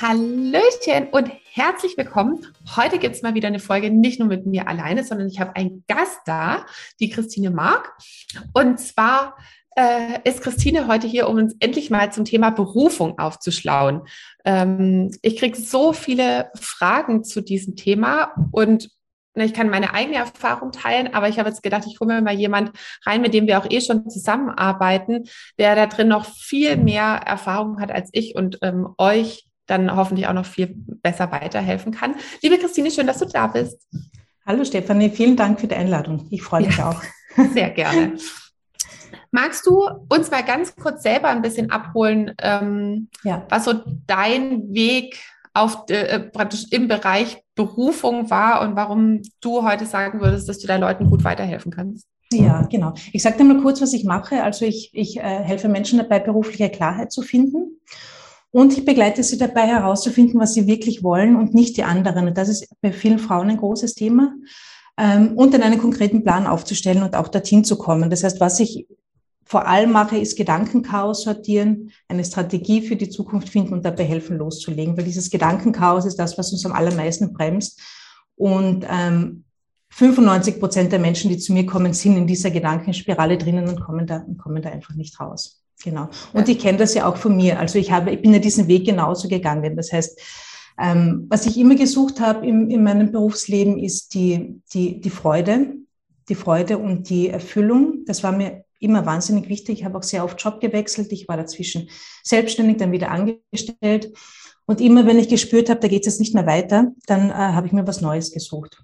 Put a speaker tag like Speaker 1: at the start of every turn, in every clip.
Speaker 1: Hallöchen und herzlich willkommen. Heute gibt es mal wieder eine Folge, nicht nur mit mir alleine, sondern ich habe einen Gast da, die Christine Mark. Und zwar äh, ist Christine heute hier, um uns endlich mal zum Thema Berufung aufzuschlauen. Ähm, ich kriege so viele Fragen zu diesem Thema und ich kann meine eigene Erfahrung teilen, aber ich habe jetzt gedacht, ich hole mir mal jemand rein, mit dem wir auch eh schon zusammenarbeiten, der da drin noch viel mehr Erfahrung hat als ich und ähm, euch dann hoffentlich auch noch viel besser weiterhelfen kann. Liebe Christine, schön, dass du da bist.
Speaker 2: Hallo Stefanie, vielen Dank für die Einladung. Ich freue mich ja, auch.
Speaker 1: Sehr gerne. Magst du uns mal ganz kurz selber ein bisschen abholen, ähm, ja. was so dein Weg auf äh, praktisch im Bereich Berufung war und warum du heute sagen würdest, dass du da Leuten gut weiterhelfen kannst?
Speaker 2: Ja, genau. Ich sage dir mal kurz, was ich mache. Also ich, ich äh, helfe Menschen dabei, berufliche Klarheit zu finden. Und ich begleite sie dabei herauszufinden, was sie wirklich wollen und nicht die anderen. Und das ist bei vielen Frauen ein großes Thema. Ähm, und dann einen konkreten Plan aufzustellen und auch dorthin zu kommen. Das heißt, was ich vor allem mache, ist Gedankenchaos sortieren, eine Strategie für die Zukunft finden und dabei helfen, loszulegen. Weil dieses Gedankenchaos ist das, was uns am allermeisten bremst. Und ähm, 95 Prozent der Menschen, die zu mir kommen, sind in dieser Gedankenspirale drinnen und kommen da, und kommen da einfach nicht raus. Genau. Und ich kenne das ja auch von mir. Also ich habe, ich bin ja diesen Weg genauso gegangen. Das heißt, ähm, was ich immer gesucht habe im, in meinem Berufsleben ist die, die, die Freude, die Freude und die Erfüllung. Das war mir immer wahnsinnig wichtig. Ich habe auch sehr oft Job gewechselt. Ich war dazwischen selbstständig, dann wieder angestellt. Und immer, wenn ich gespürt habe, da geht es jetzt nicht mehr weiter, dann äh, habe ich mir was Neues gesucht.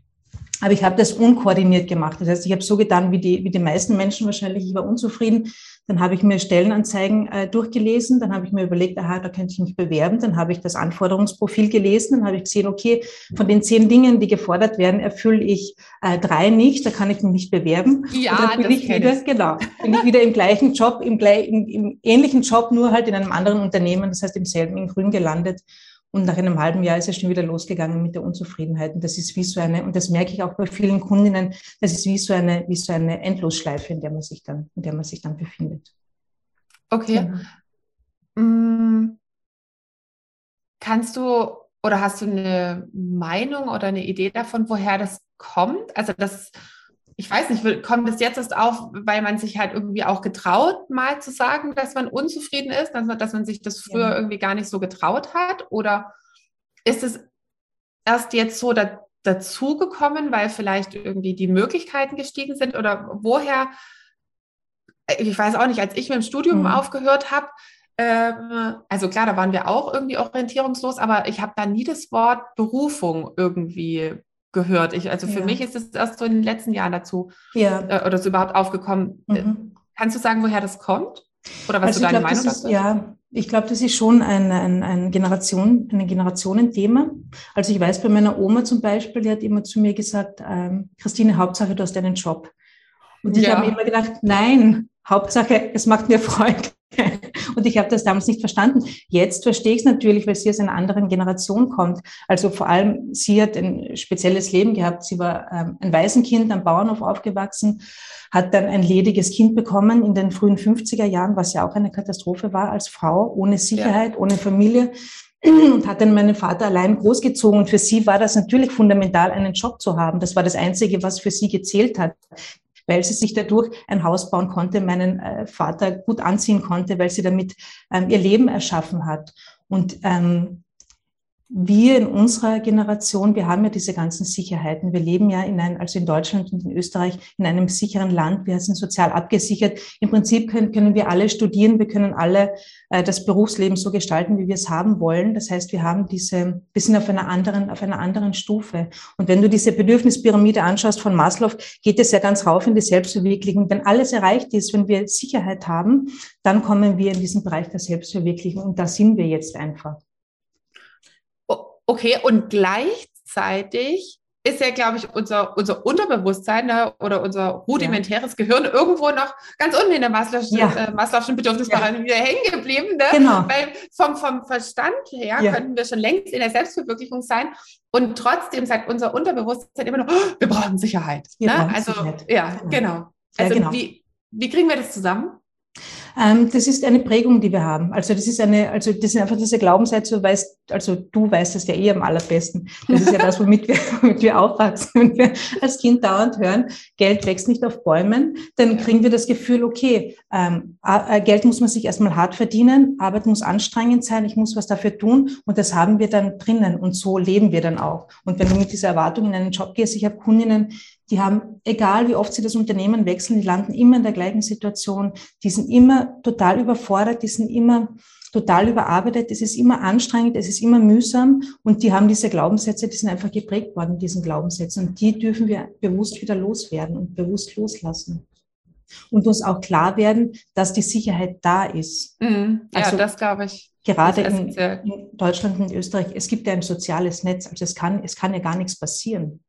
Speaker 2: Aber ich habe das unkoordiniert gemacht. Das heißt, ich habe so getan wie die, wie die meisten Menschen wahrscheinlich. Ich war unzufrieden dann habe ich mir Stellenanzeigen äh, durchgelesen, dann habe ich mir überlegt, aha, da könnte ich mich bewerben, dann habe ich das Anforderungsprofil gelesen, dann habe ich gesehen, okay, von den zehn Dingen, die gefordert werden, erfülle ich äh, drei nicht, da kann ich mich nicht bewerben.
Speaker 1: Ja,
Speaker 2: und dann bin ich wieder, ich. genau, bin ich wieder im gleichen Job, im, im, im ähnlichen Job, nur halt in einem anderen Unternehmen, das heißt im selben in Grün gelandet und nach einem halben Jahr ist es schon wieder losgegangen mit der Unzufriedenheit. Und das ist wie so eine, und das merke ich auch bei vielen Kundinnen, das ist wie so eine, wie so eine Endlosschleife, in der man sich dann, in der man sich dann befindet.
Speaker 1: Okay. Mm. Kannst du oder hast du eine Meinung oder eine Idee davon, woher das kommt? Also das ich weiß nicht, kommt es jetzt erst auf, weil man sich halt irgendwie auch getraut, mal zu sagen, dass man unzufrieden ist, dass man, dass man sich das früher ja. irgendwie gar nicht so getraut hat? Oder ist es erst jetzt so da, dazugekommen, weil vielleicht irgendwie die Möglichkeiten gestiegen sind? Oder woher, ich weiß auch nicht, als ich mit dem Studium mhm. aufgehört habe, ähm, also klar, da waren wir auch irgendwie orientierungslos, aber ich habe da nie das Wort Berufung irgendwie gehört. Ich, also für ja. mich ist es erst so in den letzten Jahren dazu ja. äh, oder so überhaupt aufgekommen. Äh, mhm. Kannst du sagen, woher das kommt? Oder was also du deine glaub, Meinung dazu
Speaker 2: ist? Ja, ich glaube, das ist schon ein, ein, ein, Generation, ein Generationenthema. Also ich weiß bei meiner Oma zum Beispiel, die hat immer zu mir gesagt, ähm, Christine, Hauptsache du hast einen Job. Und ich ja. habe mir immer gedacht, nein, Hauptsache es macht mir Freude. Und ich habe das damals nicht verstanden. Jetzt verstehe ich es natürlich, weil sie aus einer anderen Generation kommt. Also vor allem, sie hat ein spezielles Leben gehabt. Sie war ähm, ein Waisenkind am Bauernhof aufgewachsen, hat dann ein lediges Kind bekommen in den frühen 50er Jahren, was ja auch eine Katastrophe war als Frau, ohne Sicherheit, ja. ohne Familie und hat dann meinen Vater allein großgezogen. Und für sie war das natürlich fundamental, einen Job zu haben. Das war das Einzige, was für sie gezählt hat weil sie sich dadurch ein Haus bauen konnte, meinen äh, Vater gut anziehen konnte, weil sie damit ähm, ihr Leben erschaffen hat. Und ähm, wir in unserer Generation, wir haben ja diese ganzen Sicherheiten. Wir leben ja in einem, also in Deutschland und in Österreich, in einem sicheren Land. Wir sind sozial abgesichert. Im Prinzip können, können wir alle studieren. Wir können alle äh, das Berufsleben so gestalten, wie wir es haben wollen. Das heißt, wir haben diese, wir sind auf einer anderen, auf einer anderen Stufe. Und wenn du diese Bedürfnispyramide anschaust von Maslow, geht es ja ganz rauf in die Selbstverwirklichung. Wenn alles erreicht ist, wenn wir Sicherheit haben, dann kommen wir in diesen Bereich der Selbstverwirklichung. Und da sind wir jetzt einfach.
Speaker 1: Okay, und gleichzeitig ist ja, glaube ich, unser, unser Unterbewusstsein ne, oder unser rudimentäres ja. Gehirn irgendwo noch ganz unten in der Maslow'schen, ja. äh, Maslow'schen Bedürfnisspirale ja. wieder hängen geblieben. Ne? Genau. Weil vom, vom Verstand her ja. könnten wir schon längst in der Selbstverwirklichung sein. Und trotzdem sagt unser Unterbewusstsein immer noch, oh, wir brauchen Sicherheit. Ne? Also, Sicherheit. ja, genau. genau. Also, genau. Wie, wie kriegen wir das zusammen?
Speaker 2: Ähm, das ist eine Prägung, die wir haben. Also das ist eine, also das ist einfach diese Glaubenssätze, du weißt, also du weißt es ja eh am allerbesten. Das ist ja das, womit wir, womit wir aufwachsen. Wenn wir als Kind dauernd hören, Geld wächst nicht auf Bäumen, dann kriegen wir das Gefühl, okay, ähm, äh, Geld muss man sich erstmal hart verdienen, Arbeit muss anstrengend sein, ich muss was dafür tun und das haben wir dann drinnen und so leben wir dann auch. Und wenn du mit dieser Erwartung in einen Job gehst, ich habe Kundinnen, die haben, egal wie oft sie das Unternehmen wechseln, die landen immer in der gleichen Situation. Die sind immer total überfordert, die sind immer total überarbeitet, es ist immer anstrengend, es ist immer mühsam und die haben diese Glaubenssätze, die sind einfach geprägt worden, diesen Glaubenssätzen. Und die dürfen wir bewusst wieder loswerden und bewusst loslassen. Und uns auch klar werden, dass die Sicherheit da ist.
Speaker 1: Mhm. Ja, also, das glaube ich.
Speaker 2: Gerade in, in, Deutschland und Österreich, es gibt ja ein soziales Netz, also es kann, es kann ja gar nichts passieren.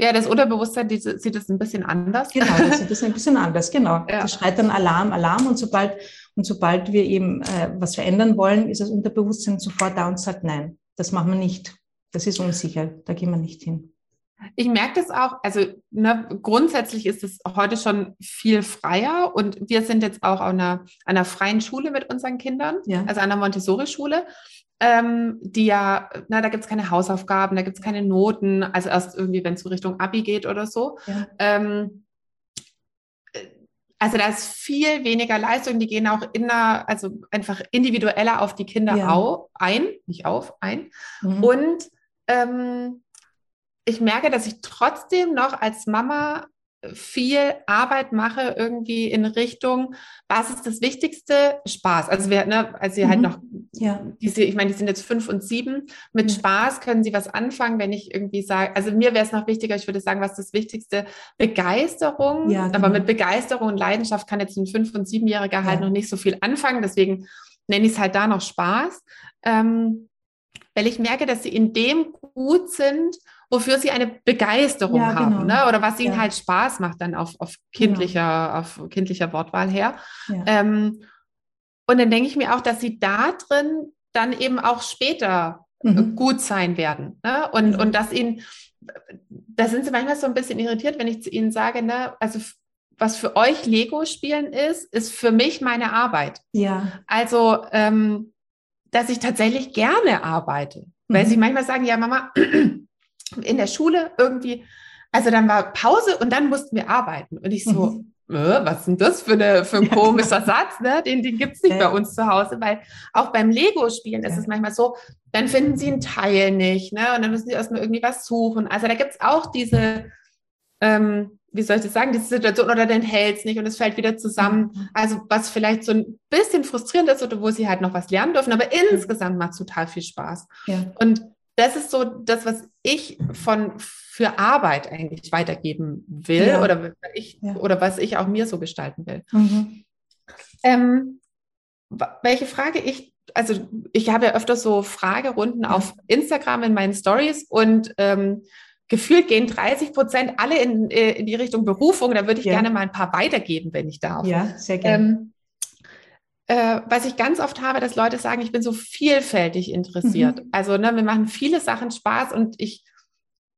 Speaker 1: Ja, das Unterbewusstsein die, sieht es ein bisschen anders.
Speaker 2: Genau, das sieht es ein bisschen anders, genau. Ja. Das schreit dann Alarm, Alarm und sobald, und sobald wir eben äh, was verändern wollen, ist das Unterbewusstsein sofort da und sagt, nein, das machen wir nicht. Das ist unsicher, da gehen wir nicht hin.
Speaker 1: Ich merke das auch, also ne, grundsätzlich ist es heute schon viel freier und wir sind jetzt auch an einer, einer freien Schule mit unseren Kindern, ja. also an einer Montessori-Schule ähm, die ja, na, da gibt es keine Hausaufgaben, da gibt es keine Noten, also erst irgendwie, wenn es so Richtung Abi geht oder so. Ja. Ähm, äh, also da ist viel weniger Leistung, die gehen auch inner, also einfach individueller auf die Kinder ja. au, ein, nicht auf, ein. Mhm. Und ähm, ich merke, dass ich trotzdem noch als Mama viel Arbeit mache irgendwie in Richtung, was ist das Wichtigste? Spaß. Also wir, ne, als sie halt mhm. halt noch, ja. diese, ich meine, die sind jetzt fünf und sieben. Mit ja. Spaß können sie was anfangen, wenn ich irgendwie sage, also mir wäre es noch wichtiger, ich würde sagen, was ist das Wichtigste? Begeisterung. Ja, genau. Aber mit Begeisterung und Leidenschaft kann jetzt ein fünf- und siebenjähriger halt noch nicht so viel anfangen. Deswegen nenne ich es halt da noch Spaß. Ähm, weil ich merke, dass sie in dem gut sind, wofür sie eine Begeisterung ja, haben, genau. ne? oder was ihnen ja. halt Spaß macht dann auf, auf kindlicher, genau. auf kindlicher Wortwahl her. Ja. Ähm, und dann denke ich mir auch, dass sie da drin dann eben auch später mhm. gut sein werden. Ne? Und, mhm. und dass ihnen, da sind sie manchmal so ein bisschen irritiert, wenn ich zu ihnen sage, ne, also was für euch Lego spielen ist, ist für mich meine Arbeit. Ja. Also, ähm, dass ich tatsächlich gerne arbeite. Mhm. Weil sie manchmal sagen, ja, Mama, in der Schule irgendwie, also dann war Pause und dann mussten wir arbeiten. Und ich so, mhm. äh, was ist denn das für, eine, für ein komischer Satz? Ne? Den, den gibt es nicht ja. bei uns zu Hause, weil auch beim Lego-Spielen ja. ist es manchmal so, dann finden sie einen Teil nicht ne? und dann müssen sie erstmal irgendwie was suchen. Also da gibt es auch diese, ähm, wie soll ich das sagen, diese Situation oder dann hält es nicht und es fällt wieder zusammen. Mhm. Also was vielleicht so ein bisschen frustrierend ist oder wo sie halt noch was lernen dürfen, aber insgesamt macht es total viel Spaß. Ja. Und das ist so das, was ich von für Arbeit eigentlich weitergeben will ja. oder, ich, ja. oder was ich auch mir so gestalten will. Mhm. Ähm, welche Frage ich, also ich habe ja öfter so Fragerunden ja. auf Instagram in meinen Stories und ähm, gefühlt gehen 30 Prozent alle in, äh, in die Richtung Berufung. Da würde ich gerne mal ein paar weitergeben, wenn ich darf.
Speaker 2: Ja, sehr gerne. Ähm,
Speaker 1: äh, was ich ganz oft habe, dass Leute sagen, ich bin so vielfältig interessiert. Mhm. Also ne, wir machen viele Sachen Spaß und ich,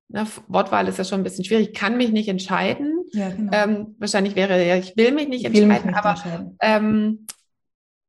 Speaker 1: ne, Wortwahl ist ja schon ein bisschen schwierig, ich kann mich nicht entscheiden. Ja, genau. ähm, wahrscheinlich wäre ja, ich will mich nicht entscheiden, mich nicht aber entscheiden. Ähm,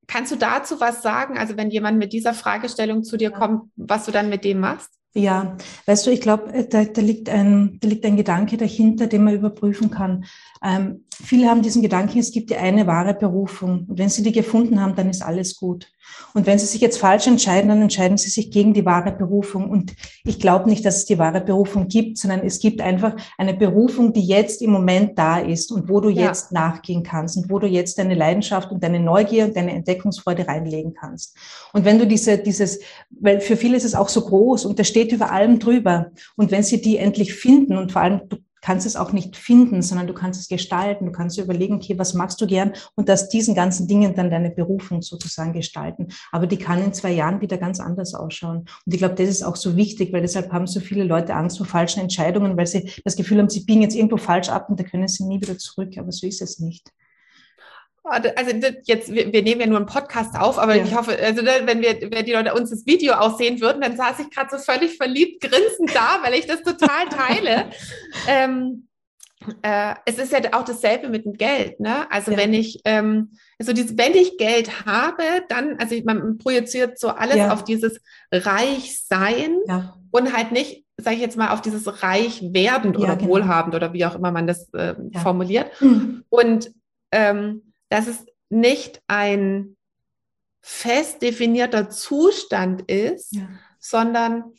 Speaker 1: kannst du dazu was sagen? Also wenn jemand mit dieser Fragestellung zu dir kommt, was du dann mit dem machst?
Speaker 2: Ja, weißt du, ich glaube, äh, da, da, liegt ein, da liegt ein Gedanke dahinter, den man überprüfen kann. Ähm, viele haben diesen Gedanken, es gibt die eine wahre Berufung. Und wenn sie die gefunden haben, dann ist alles gut. Und wenn sie sich jetzt falsch entscheiden, dann entscheiden sie sich gegen die wahre Berufung. Und ich glaube nicht, dass es die wahre Berufung gibt, sondern es gibt einfach eine Berufung, die jetzt im Moment da ist und wo du ja. jetzt nachgehen kannst und wo du jetzt deine Leidenschaft und deine Neugier und deine Entdeckungsfreude reinlegen kannst. Und wenn du diese, dieses, weil für viele ist es auch so groß und das steht über allem drüber. Und wenn sie die endlich finden und vor allem du kannst es auch nicht finden, sondern du kannst es gestalten. Du kannst überlegen, okay, was magst du gern und aus diesen ganzen Dingen dann deine Berufung sozusagen gestalten. Aber die kann in zwei Jahren wieder ganz anders ausschauen. Und ich glaube, das ist auch so wichtig, weil deshalb haben so viele Leute Angst vor falschen Entscheidungen, weil sie das Gefühl haben, sie biegen jetzt irgendwo falsch ab und da können sie nie wieder zurück. Aber so ist es nicht.
Speaker 1: Also jetzt, wir, wir, nehmen ja nur einen Podcast auf, aber ja. ich hoffe, also ne, wenn wir, wenn die Leute uns das Video aussehen würden, dann saß ich gerade so völlig verliebt grinsend da, weil ich das total teile. ähm, äh, es ist ja auch dasselbe mit dem Geld, ne? Also ja. wenn ich, ähm, also dieses, wenn ich Geld habe, dann, also man projiziert so alles ja. auf dieses Reichsein ja. und halt nicht, sage ich jetzt mal, auf dieses Reichwerden oder genau. wohlhabend oder wie auch immer man das äh, formuliert. Mhm. Und ähm, dass es nicht ein fest definierter Zustand ist, ja. sondern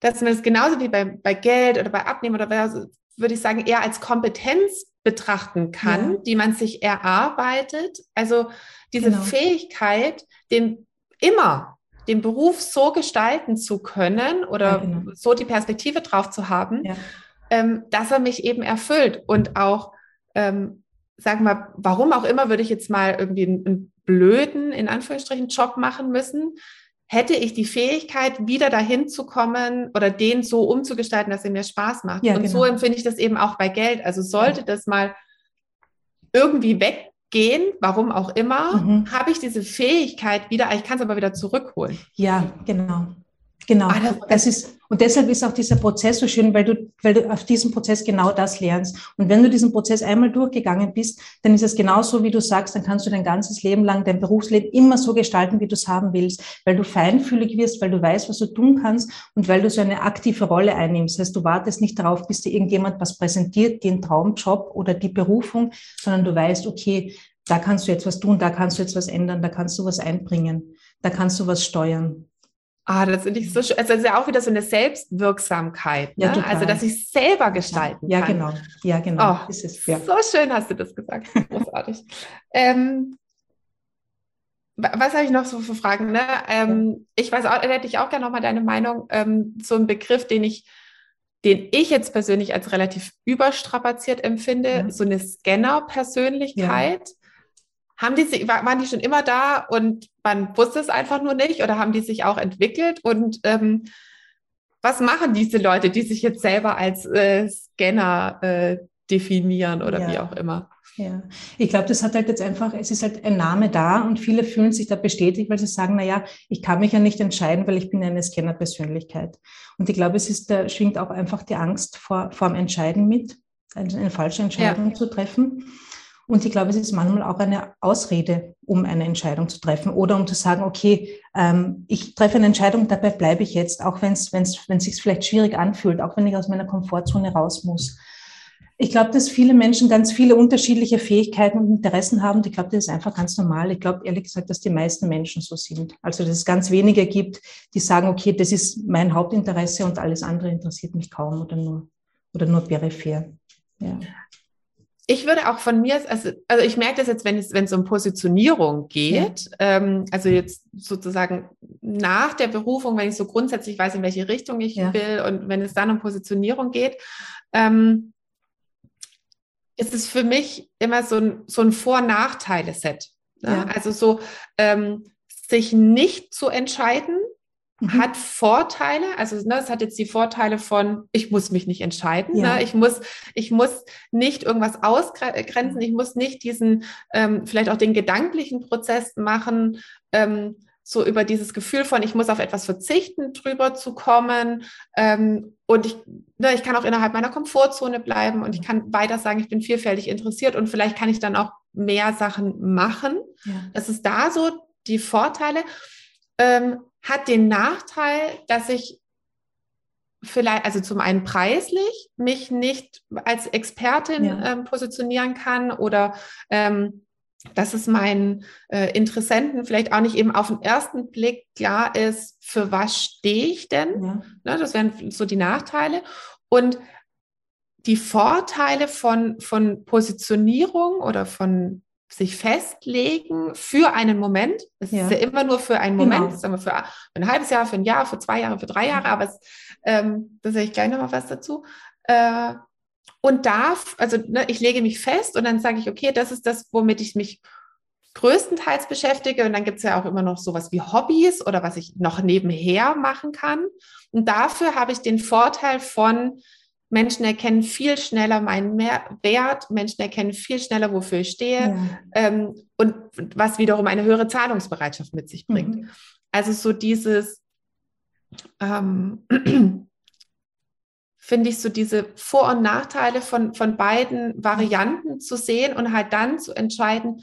Speaker 1: dass man es genauso wie bei, bei Geld oder bei Abnehmen oder bei, würde ich sagen, eher als Kompetenz betrachten kann, ja. die man sich erarbeitet. Also diese genau. Fähigkeit, den immer den Beruf so gestalten zu können oder ja, genau. so die Perspektive drauf zu haben, ähm, dass er mich eben erfüllt und auch ähm, sag mal, warum auch immer würde ich jetzt mal irgendwie einen, einen blöden, in Anführungsstrichen, Job machen müssen, hätte ich die Fähigkeit, wieder dahin zu kommen oder den so umzugestalten, dass er mir Spaß macht. Ja, und genau. so empfinde ich das eben auch bei Geld. Also sollte ja. das mal irgendwie weggehen, warum auch immer, mhm. habe ich diese Fähigkeit wieder, ich kann es aber wieder zurückholen.
Speaker 2: Ja, genau. Genau, ah, das ist, und deshalb ist auch dieser Prozess so schön, weil du, weil du auf diesem Prozess genau das lernst. Und wenn du diesen Prozess einmal durchgegangen bist, dann ist es genauso, wie du sagst, dann kannst du dein ganzes Leben lang, dein Berufsleben immer so gestalten, wie du es haben willst, weil du feinfühlig wirst, weil du weißt, was du tun kannst und weil du so eine aktive Rolle einnimmst. Das heißt, du wartest nicht darauf, bis dir irgendjemand was präsentiert, den Traumjob oder die Berufung, sondern du weißt, okay, da kannst du jetzt was tun, da kannst du jetzt was ändern, da kannst du was einbringen, da kannst du was steuern.
Speaker 1: Ah, das finde ich so schön. Also das ist ja auch wieder so eine Selbstwirksamkeit. Ne? Ja, also, dass ich selber gestalten
Speaker 2: ja,
Speaker 1: kann.
Speaker 2: Ja, genau. Ja, genau.
Speaker 1: Oh, ist es, ja. So schön hast du das gesagt. Großartig. ähm, was habe ich noch so für Fragen? Ne? Ähm, ich weiß auch, da hätte ich auch gerne nochmal deine Meinung. Ähm, so ein Begriff, den ich, den ich jetzt persönlich als relativ überstrapaziert empfinde, ja. so eine Scanner-Persönlichkeit. Haben die, waren die schon immer da und man wusste es einfach nur nicht oder haben die sich auch entwickelt? Und ähm, was machen diese Leute, die sich jetzt selber als äh, Scanner äh, definieren oder ja. wie auch immer?
Speaker 2: Ja, ich glaube, das hat halt jetzt einfach, es ist halt ein Name da und viele fühlen sich da bestätigt, weil sie sagen, na ja, ich kann mich ja nicht entscheiden, weil ich bin eine Scanner-Persönlichkeit. Und ich glaube, es ist, da schwingt auch einfach die Angst vor, vor dem Entscheiden mit, eine, eine falsche Entscheidung ja. zu treffen. Und ich glaube, es ist manchmal auch eine Ausrede, um eine Entscheidung zu treffen oder um zu sagen, okay, ähm, ich treffe eine Entscheidung, dabei bleibe ich jetzt, auch wenn es sich vielleicht schwierig anfühlt, auch wenn ich aus meiner Komfortzone raus muss. Ich glaube, dass viele Menschen ganz viele unterschiedliche Fähigkeiten und Interessen haben. Ich glaube, das ist einfach ganz normal. Ich glaube ehrlich gesagt, dass die meisten Menschen so sind. Also, dass es ganz wenige gibt, die sagen, okay, das ist mein Hauptinteresse und alles andere interessiert mich kaum oder nur, oder nur peripher. Ja
Speaker 1: ich würde auch von mir, also, also ich merke das jetzt, wenn es, wenn es um Positionierung geht, ja. ähm, also jetzt sozusagen nach der Berufung, wenn ich so grundsätzlich weiß, in welche Richtung ich ja. will und wenn es dann um Positionierung geht, ähm, ist es für mich immer so ein, so ein Vor-Nachteile-Set. Ne? Ja. Also so ähm, sich nicht zu entscheiden, Mhm. hat Vorteile, also ne, es hat jetzt die Vorteile von, ich muss mich nicht entscheiden, ja. ne? ich muss, ich muss nicht irgendwas ausgrenzen, ich muss nicht diesen, ähm, vielleicht auch den gedanklichen Prozess machen, ähm, so über dieses Gefühl von, ich muss auf etwas verzichten, drüber zu kommen. Ähm, und ich, ne, ich kann auch innerhalb meiner Komfortzone bleiben und ich kann weiter sagen, ich bin vielfältig interessiert und vielleicht kann ich dann auch mehr Sachen machen. Ja. Das ist da so die Vorteile. Ähm, hat den Nachteil, dass ich vielleicht, also zum einen preislich, mich nicht als Expertin ja. ähm, positionieren kann oder ähm, dass es meinen äh, Interessenten vielleicht auch nicht eben auf den ersten Blick klar ist, für was stehe ich denn? Ja. Ne, das wären so die Nachteile. Und die Vorteile von, von Positionierung oder von sich festlegen für einen Moment. Es ja. ist ja immer nur für einen Moment, genau. ist immer für ein halbes Jahr, für ein Jahr, für zwei Jahre, für drei Jahre, aber es, ähm, da sage ich gleich nochmal was dazu. Äh, und darf, also ne, ich lege mich fest und dann sage ich, okay, das ist das, womit ich mich größtenteils beschäftige. Und dann gibt es ja auch immer noch sowas wie Hobbys oder was ich noch nebenher machen kann. Und dafür habe ich den Vorteil von, Menschen erkennen viel schneller meinen Wert, Menschen erkennen viel schneller, wofür ich stehe ja. ähm, und was wiederum eine höhere Zahlungsbereitschaft mit sich bringt. Mhm. Also so dieses, ähm, finde ich, so diese Vor- und Nachteile von, von beiden Varianten zu sehen und halt dann zu entscheiden,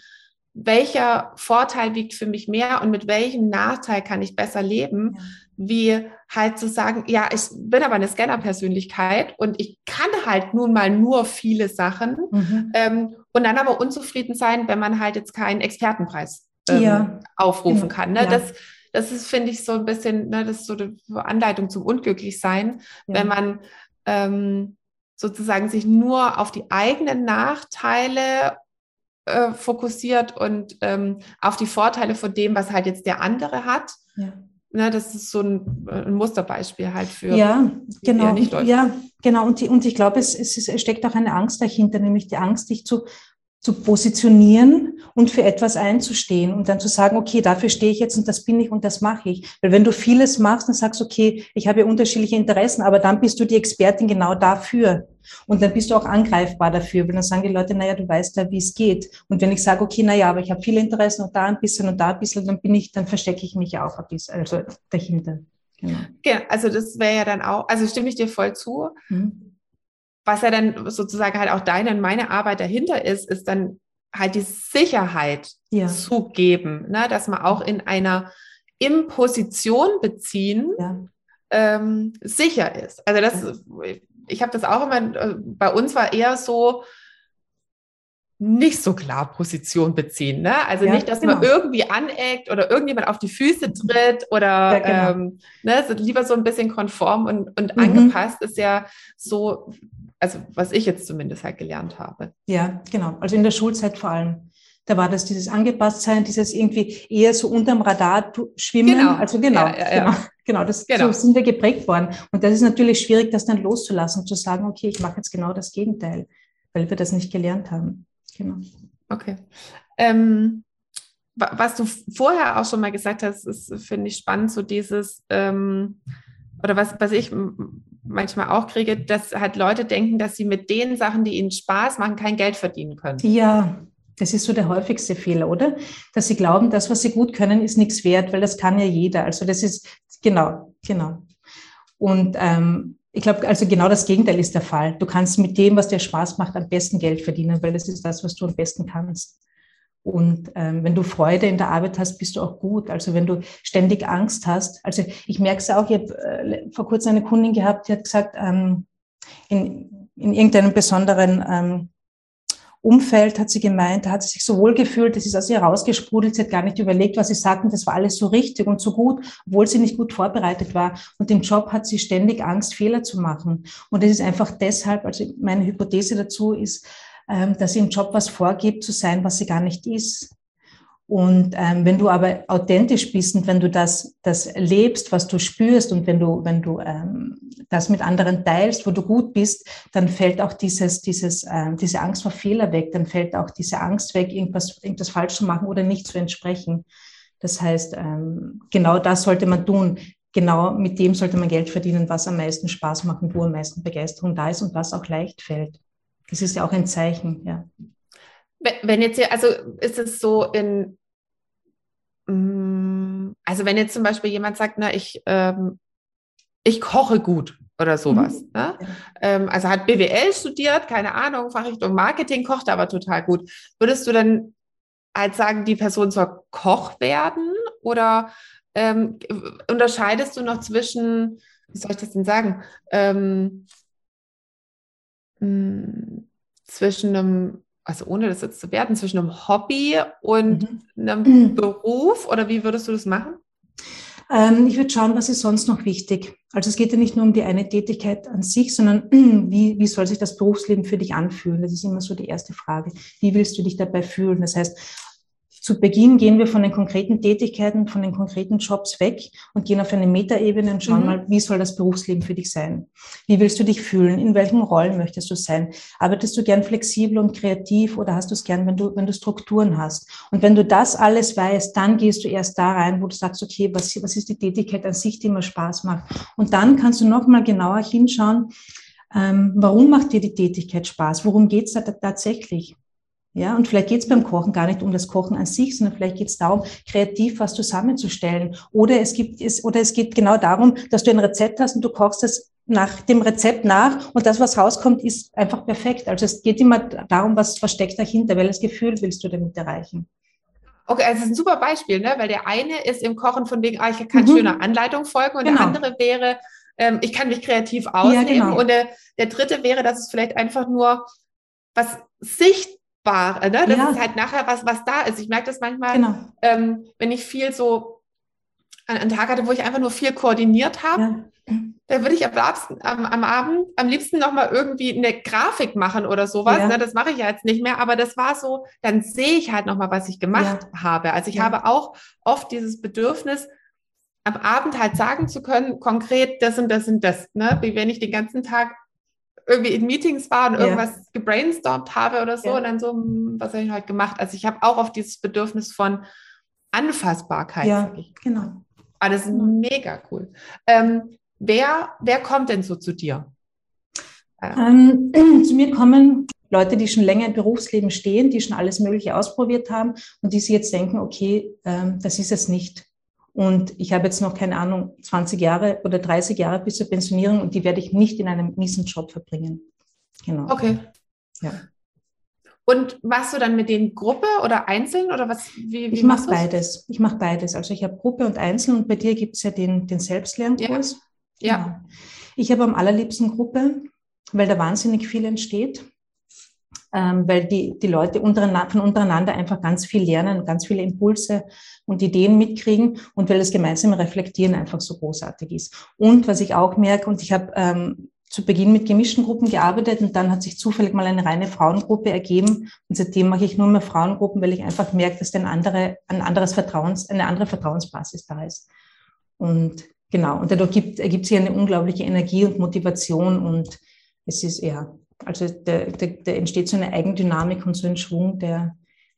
Speaker 1: welcher Vorteil wiegt für mich mehr und mit welchem Nachteil kann ich besser leben, ja. Wie halt zu sagen, ja, ich bin aber eine Scanner-Persönlichkeit und ich kann halt nun mal nur viele Sachen mhm. ähm, und dann aber unzufrieden sein, wenn man halt jetzt keinen Expertenpreis ähm, ja. aufrufen kann. Ne? Ja. Das, das ist, finde ich, so ein bisschen, ne, das ist so eine Anleitung zum Unglücklichsein, wenn man ähm, sozusagen sich nur auf die eigenen Nachteile äh, fokussiert und ähm, auf die Vorteile von dem, was halt jetzt der andere hat. Ja. Ne, das ist so ein, ein, Musterbeispiel halt für
Speaker 2: ja, genau. nicht läuft. Ja, genau. Und, die, und ich glaube, es, es, es steckt auch eine Angst dahinter, nämlich die Angst, dich zu zu positionieren und für etwas einzustehen und dann zu sagen, okay, dafür stehe ich jetzt und das bin ich und das mache ich. Weil wenn du vieles machst und sagst, okay, ich habe unterschiedliche Interessen, aber dann bist du die Expertin genau dafür. Und dann bist du auch angreifbar dafür, weil dann sagen die Leute, naja, du weißt ja, wie es geht. Und wenn ich sage, okay, naja, aber ich habe viele Interessen und da ein bisschen und da ein bisschen, dann bin ich, dann verstecke ich mich auch ein bisschen, also dahinter.
Speaker 1: Genau. Ja, also das wäre ja dann auch, also stimme ich dir voll zu. Mhm was ja dann sozusagen halt auch deine und meine Arbeit dahinter ist, ist dann halt die Sicherheit ja. zu geben, ne? dass man auch in einer Imposition beziehen ja. ähm, sicher ist. Also das, ich habe das auch immer, äh, bei uns war eher so, nicht so klar Position beziehen. Ne? Also ja, nicht, dass genau. man irgendwie aneckt oder irgendjemand auf die Füße tritt oder ja, genau. ähm, ne? lieber so ein bisschen konform und, und mhm. angepasst ist ja so, also was ich jetzt zumindest halt gelernt habe.
Speaker 2: Ja, genau. Also in der Schulzeit vor allem. Da war das dieses Angepasstsein, dieses irgendwie eher so unterm Radar schwimmen. Genau. Also genau, ja, ja, genau, genau, das genau. so sind wir geprägt worden. Und das ist natürlich schwierig, das dann loszulassen und zu sagen, okay, ich mache jetzt genau das Gegenteil, weil wir das nicht gelernt haben. Genau.
Speaker 1: Okay. Ähm, was du vorher auch schon mal gesagt hast, ist, finde ich spannend, so dieses, ähm, oder was, was ich manchmal auch kriege, dass halt Leute denken, dass sie mit den Sachen, die ihnen Spaß machen, kein Geld verdienen können.
Speaker 2: Ja, das ist so der häufigste Fehler, oder? Dass sie glauben, das, was sie gut können, ist nichts wert, weil das kann ja jeder. Also das ist genau, genau. Und ähm, ich glaube, also genau das Gegenteil ist der Fall. Du kannst mit dem, was dir Spaß macht, am besten Geld verdienen, weil das ist das, was du am besten kannst. Und ähm, wenn du Freude in der Arbeit hast, bist du auch gut. Also wenn du ständig Angst hast. Also ich merke es auch, ich habe äh, vor kurzem eine Kundin gehabt, die hat gesagt, ähm, in, in irgendeinem besonderen ähm, Umfeld, hat sie gemeint, hat sie sich so wohl gefühlt, das ist aus ihr rausgesprudelt, sie hat gar nicht überlegt, was sie sagten, das war alles so richtig und so gut, obwohl sie nicht gut vorbereitet war. Und im Job hat sie ständig Angst, Fehler zu machen. Und das ist einfach deshalb, also meine Hypothese dazu ist, ähm, dass sie im Job was vorgibt, zu sein, was sie gar nicht ist. Und ähm, wenn du aber authentisch bist und wenn du das, das lebst, was du spürst und wenn du, wenn du ähm, das mit anderen teilst, wo du gut bist, dann fällt auch dieses, dieses, ähm, diese Angst vor Fehler weg, dann fällt auch diese Angst weg, irgendwas, irgendwas falsch zu machen oder nicht zu entsprechen. Das heißt, ähm, genau das sollte man tun. Genau mit dem sollte man Geld verdienen, was am meisten Spaß macht und wo am meisten Begeisterung da ist und was auch leicht fällt. Das ist ja auch ein Zeichen, ja.
Speaker 1: Wenn jetzt hier, also ist es so in, Mm, also wenn jetzt zum Beispiel jemand sagt, na, ich, ähm, ich koche gut oder sowas. Mhm. Ne? Ähm, also hat BWL studiert, keine Ahnung, Fachrichtung Marketing, kocht aber total gut. Würdest du dann halt sagen, die Person soll Koch werden? Oder ähm, unterscheidest du noch zwischen, wie soll ich das denn sagen, ähm, mm, zwischen einem also ohne das jetzt zu werten, zwischen einem Hobby und mhm. einem. Beruf oder wie würdest du das machen?
Speaker 2: Ähm, ich würde schauen, was ist sonst noch wichtig. Also es geht ja nicht nur um die eine Tätigkeit an sich, sondern wie, wie soll sich das Berufsleben für dich anfühlen? Das ist immer so die erste Frage. Wie willst du dich dabei fühlen? Das heißt, zu Beginn gehen wir von den konkreten Tätigkeiten, von den konkreten Jobs weg und gehen auf eine Metaebene und schauen mhm. mal, wie soll das Berufsleben für dich sein? Wie willst du dich fühlen? In welchen Rollen möchtest du sein? Arbeitest du gern flexibel und kreativ oder hast du es gern, wenn du, wenn du Strukturen hast? Und wenn du das alles weißt, dann gehst du erst da rein, wo du sagst, okay, was, was ist die Tätigkeit an sich, die mir Spaß macht? Und dann kannst du noch mal genauer hinschauen, ähm, warum macht dir die Tätigkeit Spaß? Worum geht es da tatsächlich? Ja, und vielleicht geht es beim Kochen gar nicht um das Kochen an sich, sondern vielleicht geht es darum, kreativ was zusammenzustellen. Oder es gibt es, oder es geht genau darum, dass du ein Rezept hast und du kochst es nach dem Rezept nach und das, was rauskommt, ist einfach perfekt. Also es geht immer darum, was versteckt dahinter, welches Gefühl willst du damit erreichen.
Speaker 1: Okay, also das ist ein super Beispiel, ne? weil der eine ist im Kochen von wegen, ah, ich kann mhm. schöner Anleitung folgen und genau. der andere wäre, ähm, ich kann mich kreativ ausnehmen. Ja, genau. Und der, der dritte wäre, dass es vielleicht einfach nur was sichtbar, ne? Das ja. ist halt nachher was, was da ist. Ich merke das manchmal, genau. ähm, wenn ich viel so einen Tag hatte, wo ich einfach nur viel koordiniert habe. Ja. Da würde ich am, am, am Abend am liebsten nochmal irgendwie eine Grafik machen oder sowas. Ja. Ne? Das mache ich ja jetzt nicht mehr, aber das war so, dann sehe ich halt nochmal, was ich gemacht habe. Also ich habe auch oft dieses Bedürfnis, am Abend halt sagen zu können, konkret das und das und das, ne? Wie wenn ich den ganzen Tag irgendwie in Meetings war und irgendwas ja. gebrainstormt habe oder so ja. und dann so, hm, was habe ich heute gemacht? Also ich habe auch auf dieses Bedürfnis von Anfassbarkeit.
Speaker 2: Ja, genau.
Speaker 1: Aber das ist genau. mega cool. Ähm, wer, wer kommt denn so zu dir?
Speaker 2: Ähm, zu mir kommen Leute, die schon länger im Berufsleben stehen, die schon alles Mögliche ausprobiert haben und die sich jetzt denken, okay, ähm, das ist es nicht. Und ich habe jetzt noch, keine Ahnung, 20 Jahre oder 30 Jahre bis zur Pensionierung und die werde ich nicht in einem miesen Job verbringen.
Speaker 1: Genau. Okay. Ja. Und machst du dann mit denen Gruppe oder einzeln oder was?
Speaker 2: Wie, wie ich mache beides. Ich mache beides. Also ich habe Gruppe und Einzeln und bei dir gibt es ja den, den Selbstlernkurs. Ja. ja. Genau. Ich habe am allerliebsten Gruppe, weil da wahnsinnig viel entsteht ähm, weil die, die Leute untereinander, von untereinander einfach ganz viel lernen, ganz viele Impulse und Ideen mitkriegen und weil das gemeinsame Reflektieren einfach so großartig ist. Und was ich auch merke, und ich habe ähm, zu Beginn mit gemischten Gruppen gearbeitet und dann hat sich zufällig mal eine reine Frauengruppe ergeben. Und seitdem mache ich nur mehr Frauengruppen, weil ich einfach merke, dass ein, andere, ein anderes Vertrauens, eine andere Vertrauensbasis da ist. Und genau, und dadurch gibt, ergibt sich eine unglaubliche Energie und Motivation und es ist, ja, also da, da, da entsteht so eine Eigendynamik und so ein Schwung, der,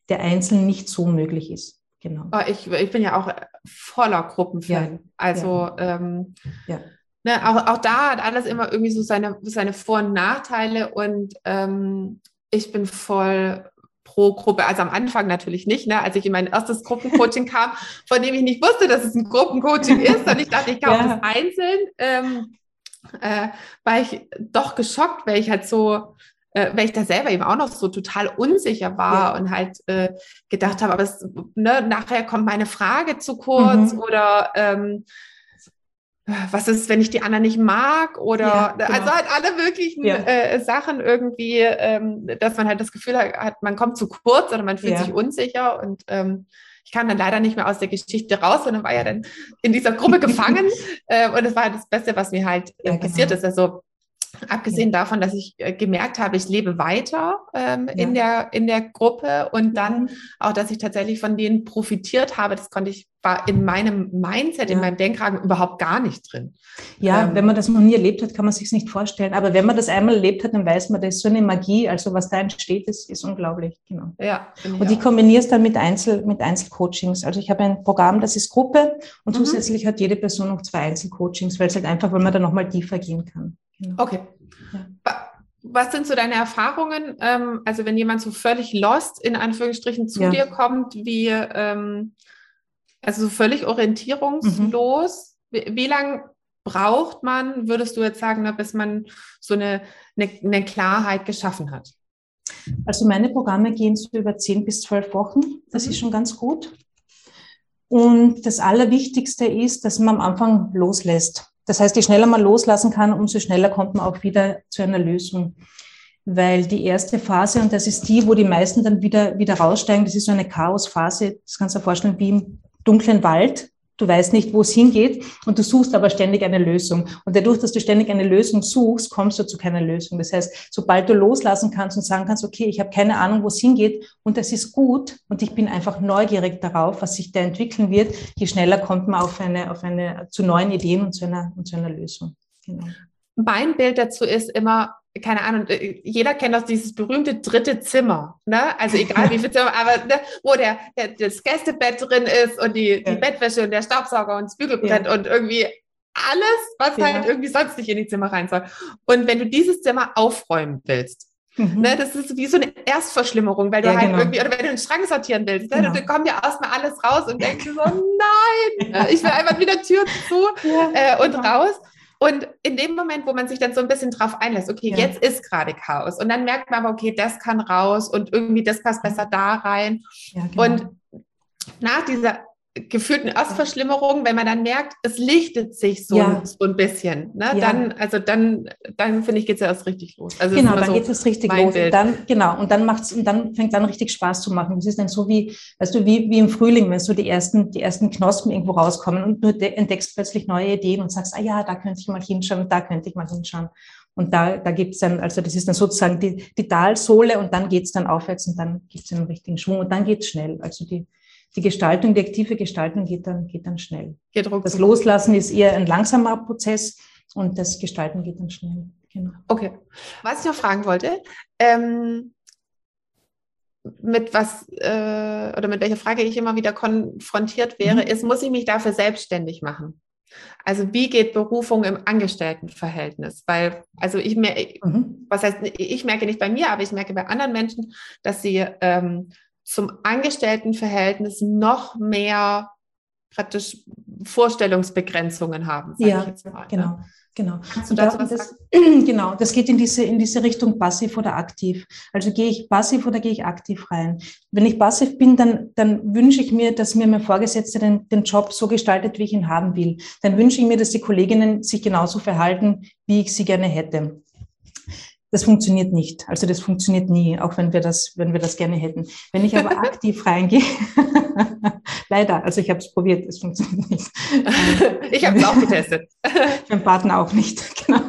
Speaker 2: der einzeln nicht so möglich ist.
Speaker 1: Genau. Oh, ich, ich bin ja auch voller Gruppenfan. Ja, also ja. Ähm, ja. Ne, auch, auch da hat alles immer irgendwie so seine, seine Vor- und Nachteile und ähm, ich bin voll pro Gruppe, also am Anfang natürlich nicht, ne, als ich in mein erstes Gruppencoaching kam, von dem ich nicht wusste, dass es ein Gruppencoaching ist und ich dachte, ich kaufe ja. das einzeln. Ähm, äh, war ich doch geschockt, weil ich halt so, äh, weil ich da selber eben auch noch so total unsicher war ja. und halt äh, gedacht habe, aber es, ne, nachher kommt meine Frage zu kurz mhm. oder ähm, was ist, wenn ich die anderen nicht mag oder ja, genau. also halt alle möglichen ja. äh, Sachen irgendwie, ähm, dass man halt das Gefühl hat, man kommt zu kurz oder man fühlt ja. sich unsicher und ähm, ich kam dann leider nicht mehr aus der Geschichte raus, sondern war ja dann in dieser Gruppe gefangen. äh, und das war das Beste, was mir halt äh, passiert genau. ist. Also Abgesehen davon, dass ich äh, gemerkt habe, ich lebe weiter ähm, ja. in, der, in der Gruppe und dann auch, dass ich tatsächlich von denen profitiert habe, das konnte ich, war in meinem Mindset, ja. in meinem Denkragen überhaupt gar nicht drin.
Speaker 2: Ja, ähm, wenn man das noch nie erlebt hat, kann man sich nicht vorstellen. Aber wenn man das einmal erlebt hat, dann weiß man, das ist so eine Magie. Also was da entsteht, ist, ist unglaublich. Genau. Ja, und die kombinierst dann mit, Einzel, mit Einzelcoachings. Also ich habe ein Programm, das ist Gruppe und mhm. zusätzlich hat jede Person noch zwei Einzelcoachings, weil es halt einfach, weil man da nochmal tiefer gehen kann.
Speaker 1: Genau. Okay. Ja. Was sind so deine Erfahrungen? Ähm, also wenn jemand so völlig lost in Anführungsstrichen zu ja. dir kommt, wie ähm, also so völlig orientierungslos, mhm. wie, wie lange braucht man, würdest du jetzt sagen, bis man so eine, eine, eine Klarheit geschaffen hat?
Speaker 2: Also meine Programme gehen so über zehn bis zwölf Wochen. Das mhm. ist schon ganz gut. Und das Allerwichtigste ist, dass man am Anfang loslässt. Das heißt, je schneller man loslassen kann, umso schneller kommt man auch wieder zu einer Lösung. Weil die erste Phase, und das ist die, wo die meisten dann wieder, wieder raussteigen, das ist so eine Chaosphase, das kannst du dir vorstellen, wie im dunklen Wald. Du weißt nicht, wo es hingeht und du suchst aber ständig eine Lösung. Und dadurch, dass du ständig eine Lösung suchst, kommst du zu keiner Lösung. Das heißt, sobald du loslassen kannst und sagen kannst, okay, ich habe keine Ahnung, wo es hingeht und das ist gut und ich bin einfach neugierig darauf, was sich da entwickeln wird, je schneller kommt man auf eine, auf eine, zu neuen Ideen und zu einer, und zu einer Lösung.
Speaker 1: Genau. Mein Bild dazu ist immer, keine Ahnung, äh, jeder kennt auch dieses berühmte dritte Zimmer, ne? Also egal wie viel Zimmer, aber ne, wo der, der, das Gästebett drin ist und die, ja. die Bettwäsche und der Staubsauger und das Bügelbrett ja. und irgendwie alles, was ja. halt irgendwie sonst nicht in die Zimmer rein soll. Und wenn du dieses Zimmer aufräumen willst, Mhm. Ne, das ist wie so eine Erstverschlimmerung, weil du ja, halt genau. irgendwie, oder wenn du einen Schrank sortieren willst, ne, genau. dann kommt ja erstmal alles raus und denkst so, nein, ich will einfach wieder Tür zu ja, äh, und genau. raus. Und in dem Moment, wo man sich dann so ein bisschen drauf einlässt, okay, ja. jetzt ist gerade Chaos. Und dann merkt man aber, okay, das kann raus und irgendwie das passt besser da rein. Ja, genau. Und nach dieser gefühlten Erstverschlimmerung, wenn man dann merkt, es lichtet sich so, ja. so ein bisschen, ne? Ja. dann, also dann, dann finde ich, geht es ja erst richtig los. Also
Speaker 2: genau, dann so geht es richtig los. Und dann, genau, und dann macht's, und dann fängt dann richtig Spaß zu machen. Das ist dann so wie, weißt du, wie, wie im Frühling, wenn so die ersten, die ersten Knospen irgendwo rauskommen und du entdeckst plötzlich neue Ideen und sagst, ah ja, da könnte ich mal hinschauen, da könnte ich mal hinschauen. Und da, da gibt es dann, also das ist dann sozusagen die, die Talsohle und dann geht es dann aufwärts und dann gibt es einen richtigen Schwung und dann geht es schnell. Also die, die Gestaltung, die aktive Gestaltung geht dann, geht dann schnell. Geht das Loslassen ist eher ein langsamer Prozess und das Gestalten geht dann schnell.
Speaker 1: Genau. Okay. Was ich noch fragen wollte, ähm, mit was äh, oder mit welcher Frage ich immer wieder konfrontiert wäre, mhm. ist, muss ich mich dafür selbstständig machen? Also wie geht Berufung im Angestelltenverhältnis? Weil, also ich merke, mhm. was heißt, ich merke nicht bei mir, aber ich merke bei anderen Menschen, dass sie ähm, zum Angestelltenverhältnis noch mehr praktisch Vorstellungsbegrenzungen haben.
Speaker 2: Ja, mal, ne? genau. Ne? Genau. Da, das, genau, das geht in diese, in diese Richtung passiv oder aktiv. Also gehe ich passiv oder gehe ich aktiv rein? Wenn ich passiv bin, dann, dann wünsche ich mir, dass mir mein Vorgesetzter den, den Job so gestaltet, wie ich ihn haben will. Dann wünsche ich mir, dass die Kolleginnen sich genauso verhalten, wie ich sie gerne hätte. Das funktioniert nicht. Also das funktioniert nie, auch wenn wir das, wenn wir das gerne hätten. Wenn ich aber aktiv reingehe, leider, also ich habe es probiert, es funktioniert nicht.
Speaker 1: ich habe es auch getestet.
Speaker 2: mein Partner auch nicht. Genau.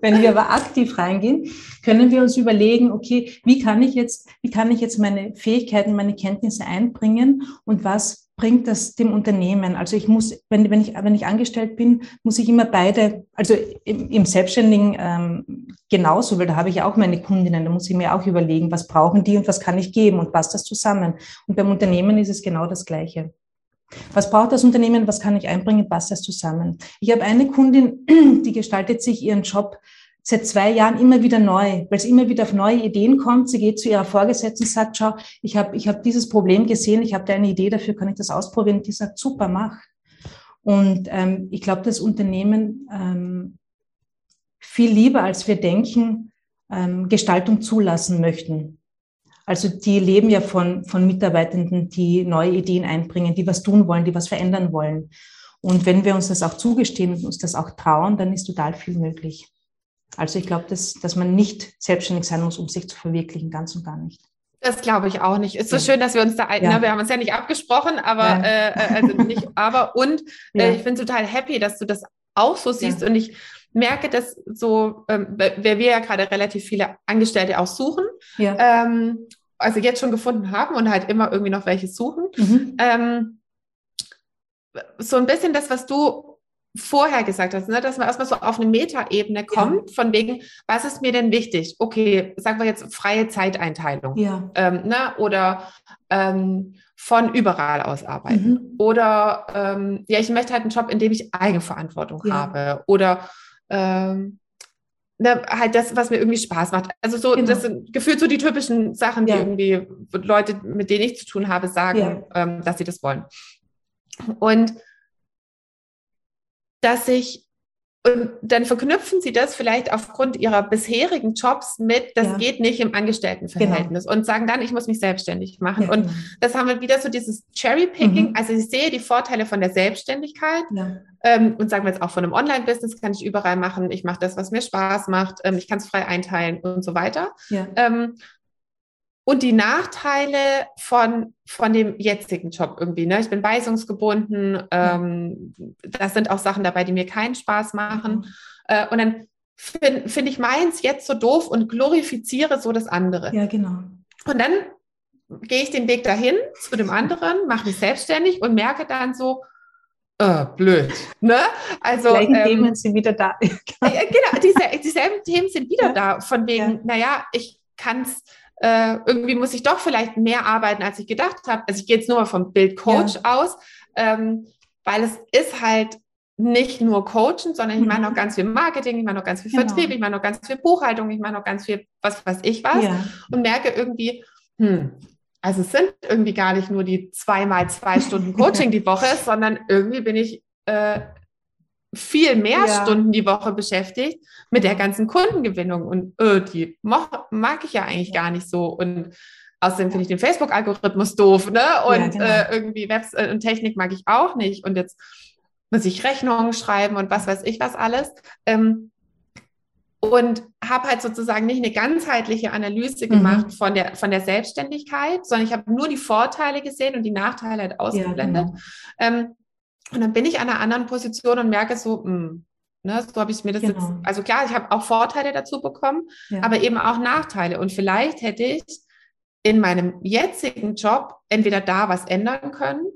Speaker 2: Wenn wir aber aktiv reingehen, können wir uns überlegen, okay, wie kann ich jetzt, wie kann ich jetzt meine Fähigkeiten, meine Kenntnisse einbringen und was bringt das dem Unternehmen? Also ich muss, wenn, wenn, ich, wenn ich angestellt bin, muss ich immer beide, also im, im Selbstständigen ähm, genauso, weil da habe ich auch meine Kundinnen, da muss ich mir auch überlegen, was brauchen die und was kann ich geben und passt das zusammen. Und beim Unternehmen ist es genau das Gleiche. Was braucht das Unternehmen? Was kann ich einbringen? Passt das zusammen? Ich habe eine Kundin, die gestaltet sich ihren Job seit zwei Jahren immer wieder neu, weil sie immer wieder auf neue Ideen kommt. Sie geht zu ihrer Vorgesetzten und sagt, schau, ich habe ich hab dieses Problem gesehen, ich habe da eine Idee dafür, kann ich das ausprobieren? Die sagt, super, mach. Und ähm, ich glaube, das Unternehmen ähm, viel lieber, als wir denken, ähm, Gestaltung zulassen möchten. Also die leben ja von, von Mitarbeitenden, die neue Ideen einbringen, die was tun wollen, die was verändern wollen. Und wenn wir uns das auch zugestehen und uns das auch trauen, dann ist total viel möglich. Also ich glaube, dass, dass man nicht selbstständig sein muss, um sich zu verwirklichen, ganz und gar nicht.
Speaker 1: Das glaube ich auch nicht. Ist so schön, dass wir uns da, ja. ne, wir haben uns ja nicht abgesprochen, aber äh, äh, also nicht, aber und äh, ich bin total happy, dass du das auch so siehst ja. und ich merke, dass so, ähm, wer wir ja gerade relativ viele Angestellte auch suchen, ja. ähm, also jetzt schon gefunden haben und halt immer irgendwie noch welche suchen. Mhm. Ähm, so ein bisschen das, was du vorher gesagt hast, ne, dass man erstmal so auf eine Metaebene kommt, ja. von wegen, was ist mir denn wichtig? Okay, sagen wir jetzt freie Zeiteinteilung. Ja. Ähm, ne, oder ähm, von überall aus arbeiten. Mhm. Oder ähm, ja, ich möchte halt einen Job, in dem ich Eigenverantwortung ja. habe. Oder ähm, ne, halt das, was mir irgendwie Spaß macht. Also so, genau. das sind gefühlt so die typischen Sachen, die irgendwie Leute, mit denen ich zu tun habe, sagen, ähm, dass sie das wollen. Und dass ich und dann verknüpfen sie das vielleicht aufgrund ihrer bisherigen Jobs mit, das ja. geht nicht im Angestelltenverhältnis genau. und sagen dann, ich muss mich selbstständig machen. Ja, und genau. das haben wir wieder so dieses Cherry-Picking. Mhm. Also ich sehe die Vorteile von der Selbstständigkeit ja. ähm, und sagen wir jetzt auch von einem Online-Business kann ich überall machen. Ich mache das, was mir Spaß macht. Ähm, ich kann es frei einteilen und so weiter. Ähm, und die Nachteile von, von dem jetzigen Job irgendwie. Ne? Ich bin weisungsgebunden. Ähm, das sind auch Sachen dabei, die mir keinen Spaß machen. Mhm. Äh, und dann finde find ich meins jetzt so doof und glorifiziere so das andere.
Speaker 2: Ja, genau.
Speaker 1: Und dann gehe ich den Weg dahin zu dem anderen, mache mich selbstständig und merke dann so, äh, blöd. Ne?
Speaker 2: Also, die ähm, Themen sind wieder da.
Speaker 1: genau, diese, dieselben Themen sind wieder ja. da. Von wegen, ja. naja, ich kann es, äh, irgendwie muss ich doch vielleicht mehr arbeiten, als ich gedacht habe. Also ich gehe jetzt nur mal vom Bild Coach ja. aus, ähm, weil es ist halt nicht nur Coachen, sondern ich mache noch mhm. ganz viel Marketing, ich mache noch ganz viel genau. Vertrieb, ich mache noch ganz viel Buchhaltung, ich mache noch ganz viel was weiß ich was und merke irgendwie, hm, also es sind irgendwie gar nicht nur die zweimal zwei Stunden Coaching die Woche, sondern irgendwie bin ich äh, viel mehr ja. Stunden die Woche beschäftigt mit der ganzen Kundengewinnung und äh, die mag, ich ja eigentlich gar nicht so und Außerdem finde ich den Facebook-Algorithmus doof, ne? Und ja, genau. äh, irgendwie Webs äh, und Technik mag ich auch nicht. Und jetzt muss ich Rechnungen schreiben und was weiß ich was alles. Ähm, und habe halt sozusagen nicht eine ganzheitliche Analyse mhm. gemacht mhm. von, der, von der Selbstständigkeit, sondern ich habe nur die Vorteile gesehen und die Nachteile halt ausgeblendet. Ja, genau. ähm, und dann bin ich an einer anderen Position und merke so, mh, hm, ne, so habe ich mir das genau. jetzt, also klar, ich habe auch Vorteile dazu bekommen, ja. aber eben auch Nachteile. Und vielleicht hätte ich in meinem jetzigen Job entweder da was ändern können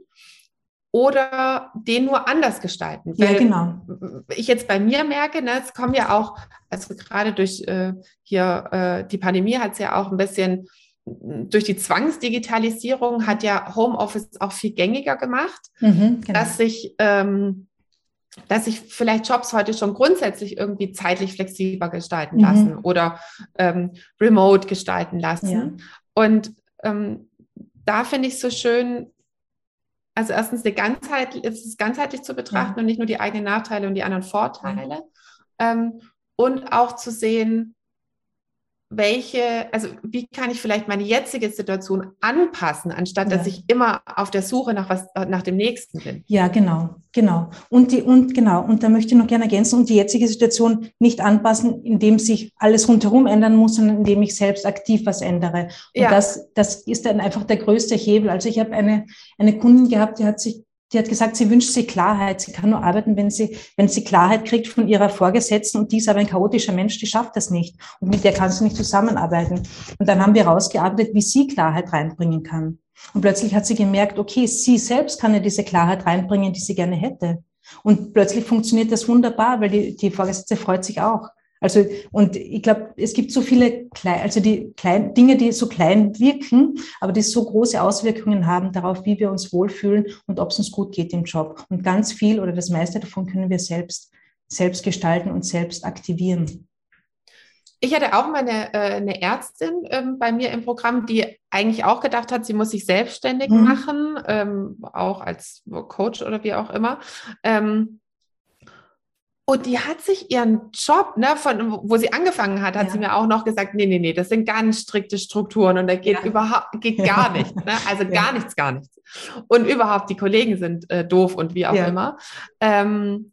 Speaker 1: oder den nur anders gestalten.
Speaker 2: Ja, genau.
Speaker 1: Ich jetzt bei mir merke, ne, es kommen ja auch, also gerade durch äh, hier äh, die Pandemie hat es ja auch ein bisschen durch die Zwangsdigitalisierung hat ja Homeoffice auch viel gängiger gemacht, mhm, genau. dass sich ähm, dass sich vielleicht Jobs heute schon grundsätzlich irgendwie zeitlich flexibler gestalten mhm. lassen oder ähm, remote gestalten lassen. Ja. Und ähm, da finde ich so schön, also erstens eine Ganzheit, es ganzheitlich zu betrachten ja. und nicht nur die eigenen Nachteile und die anderen Vorteile. Ähm, und auch zu sehen, welche, also wie kann ich vielleicht meine jetzige Situation anpassen, anstatt ja. dass ich immer auf der Suche nach was, nach dem nächsten bin.
Speaker 2: Ja, genau, genau. Und die, und genau, und da möchte ich noch gerne ergänzen und die jetzige Situation nicht anpassen, indem sich alles rundherum ändern muss, sondern indem ich selbst aktiv was ändere. Und ja. das, das ist dann einfach der größte Hebel. Also ich habe eine, eine Kundin gehabt, die hat sich die hat gesagt, sie wünscht sich Klarheit. Sie kann nur arbeiten, wenn sie, wenn sie Klarheit kriegt von ihrer Vorgesetzten. Und die ist aber ein chaotischer Mensch, die schafft das nicht. Und mit der kann sie nicht zusammenarbeiten. Und dann haben wir rausgearbeitet, wie sie Klarheit reinbringen kann. Und plötzlich hat sie gemerkt, okay, sie selbst kann ja diese Klarheit reinbringen, die sie gerne hätte. Und plötzlich funktioniert das wunderbar, weil die, die Vorgesetzte freut sich auch. Also, und ich glaube, es gibt so viele klein, also die kleinen Dinge, die so klein wirken, aber die so große Auswirkungen haben darauf, wie wir uns wohlfühlen und ob es uns gut geht im Job. Und ganz viel oder das meiste davon können wir selbst, selbst gestalten und selbst aktivieren.
Speaker 1: Ich hatte auch mal eine, äh, eine Ärztin ähm, bei mir im Programm, die eigentlich auch gedacht hat, sie muss sich selbstständig mhm. machen, ähm, auch als Coach oder wie auch immer. Ähm, und die hat sich ihren Job, ne, von wo sie angefangen hat, hat ja. sie mir auch noch gesagt, nee, nee, nee, das sind ganz strikte Strukturen und da geht ja. überhaupt geht gar nichts, ne? Also ja. gar nichts, gar nichts. Und überhaupt die Kollegen sind äh, doof und wie auch immer. Ähm,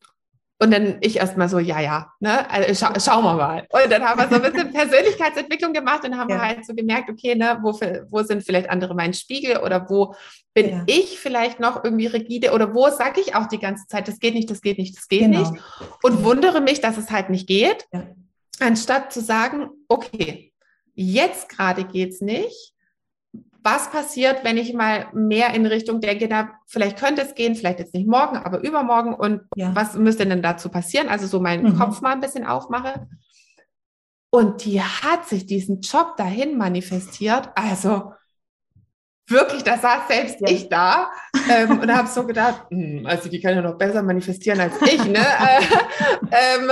Speaker 1: und dann ich erstmal so, ja, ja, ne, also scha schauen wir mal. Und dann haben wir so ein bisschen Persönlichkeitsentwicklung gemacht und haben ja. halt so gemerkt, okay, ne, wo, wo sind vielleicht andere mein Spiegel oder wo bin ja. ich vielleicht noch irgendwie rigide oder wo sage ich auch die ganze Zeit, das geht nicht, das geht nicht, das geht genau. nicht und wundere mich, dass es halt nicht geht, ja. anstatt zu sagen, okay, jetzt gerade geht's nicht, was passiert, wenn ich mal mehr in Richtung denke, da vielleicht könnte es gehen, vielleicht jetzt nicht morgen, aber übermorgen und ja. was müsste denn dazu passieren? Also so meinen mhm. Kopf mal ein bisschen aufmache. Und die hat sich diesen Job dahin manifestiert. Also wirklich, da saß selbst ja. ich da ähm, und habe so gedacht, hm, also die kann ja noch besser manifestieren als ich. Ne? ähm,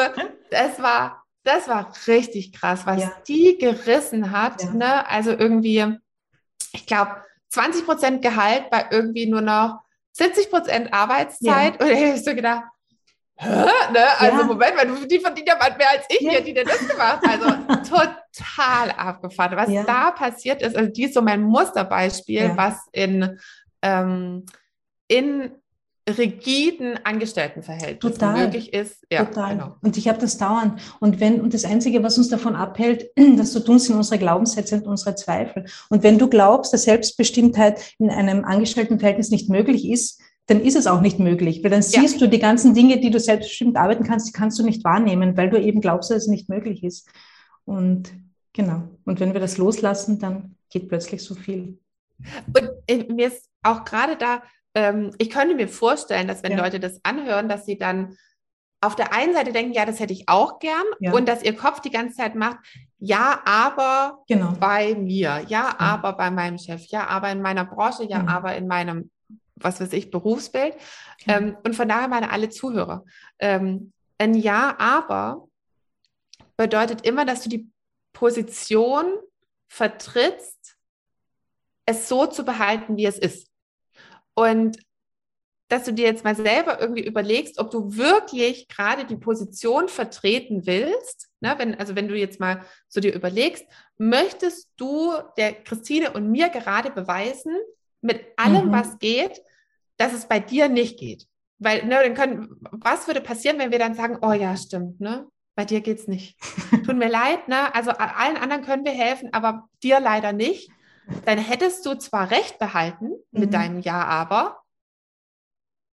Speaker 1: das war das war richtig krass, was ja. die gerissen hat. Ja. Ne? Also irgendwie ich glaube, 20 Prozent Gehalt bei irgendwie nur noch 70 Prozent Arbeitszeit. Ja. Und ich habe so gedacht, Hä? Ne? Also ja. Moment mal, die verdient ja bald mehr als ich, ja. die denn das gemacht Also total abgefahren. Was ja. da passiert ist, also die ist so mein Musterbeispiel, was in, ähm, in rigiden Angestelltenverhältnis möglich ist.
Speaker 2: Ja, Total. Genau. Und ich habe das dauernd. Und wenn, und das Einzige, was uns davon abhält, das zu tun, sind unsere Glaubenssätze und unsere Zweifel. Und wenn du glaubst, dass Selbstbestimmtheit in einem Angestelltenverhältnis nicht möglich ist, dann ist es auch nicht möglich, weil dann siehst ja. du die ganzen Dinge, die du selbstbestimmt arbeiten kannst, die kannst du nicht wahrnehmen, weil du eben glaubst, dass es nicht möglich ist. Und genau. Und wenn wir das loslassen, dann geht plötzlich so viel.
Speaker 1: Und äh, mir ist auch gerade da ähm, ich könnte mir vorstellen, dass wenn ja. Leute das anhören, dass sie dann auf der einen Seite denken, ja, das hätte ich auch gern ja. und dass ihr Kopf die ganze Zeit macht, ja, aber genau. bei mir, ja, ja, aber bei meinem Chef, ja, aber in meiner Branche, ja, mhm. aber in meinem, was weiß ich, Berufsbild. Ähm, und von daher meine alle Zuhörer. Ähm, ein Ja, aber bedeutet immer, dass du die Position vertrittst, es so zu behalten, wie es ist. Und dass du dir jetzt mal selber irgendwie überlegst, ob du wirklich gerade die Position vertreten willst. Ne? Wenn, also wenn du jetzt mal so dir überlegst, möchtest du der Christine und mir gerade beweisen, mit allem, mhm. was geht, dass es bei dir nicht geht. Weil, ne, dann können, was würde passieren, wenn wir dann sagen, oh ja, stimmt, ne? Bei dir geht's nicht. Tut mir leid, ne? Also allen anderen können wir helfen, aber dir leider nicht dann hättest du zwar recht behalten mit mhm. deinem Ja, aber,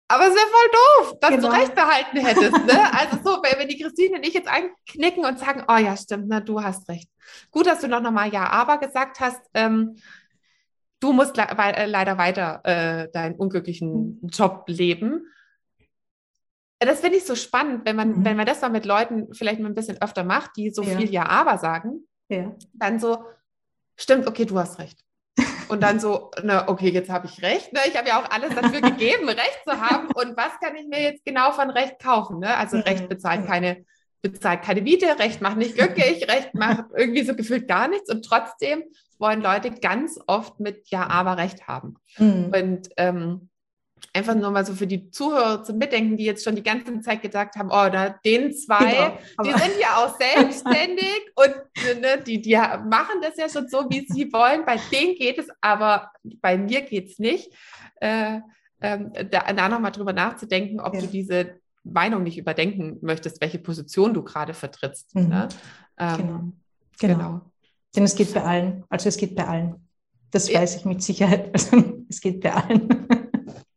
Speaker 1: aber es wäre voll doof, dass genau. du recht behalten hättest. Ne? Also so, wenn die Christine und ich jetzt einknicken und sagen, oh ja, stimmt, na, du hast recht. Gut, dass du noch mal Ja, aber gesagt hast. Ähm, du musst le äh, leider weiter äh, deinen unglücklichen mhm. Job leben. Das finde ich so spannend, wenn man, mhm. wenn man das mal mit Leuten vielleicht mal ein bisschen öfter macht, die so ja. viel Ja, aber sagen, ja. dann so, stimmt, okay, du hast recht. Und dann so, na, okay, jetzt habe ich recht. Ne? Ich habe ja auch alles dafür gegeben, Recht zu haben. Und was kann ich mir jetzt genau von Recht kaufen? Ne? Also Recht bezahlt keine, bezahlt keine Miete, Recht macht nicht glücklich, Recht macht irgendwie so gefühlt gar nichts. Und trotzdem wollen Leute ganz oft mit Ja, aber Recht haben. Mhm. Und ähm, einfach nur mal so für die Zuhörer zum Mitdenken, die jetzt schon die ganze Zeit gesagt haben, oh, da den zwei, genau, die sind ja auch selbstständig und ne, die, die machen das ja schon so, wie sie wollen. Bei denen geht es, aber bei mir geht es nicht. Äh, ähm, da, da nochmal drüber nachzudenken, ob ja. du diese Meinung nicht überdenken möchtest, welche Position du gerade vertrittst. Mhm. Ne? Ähm,
Speaker 2: genau. genau. genau. Denn es geht bei allen. Also es geht bei allen. Das weiß ich mit Sicherheit. Also es geht bei allen.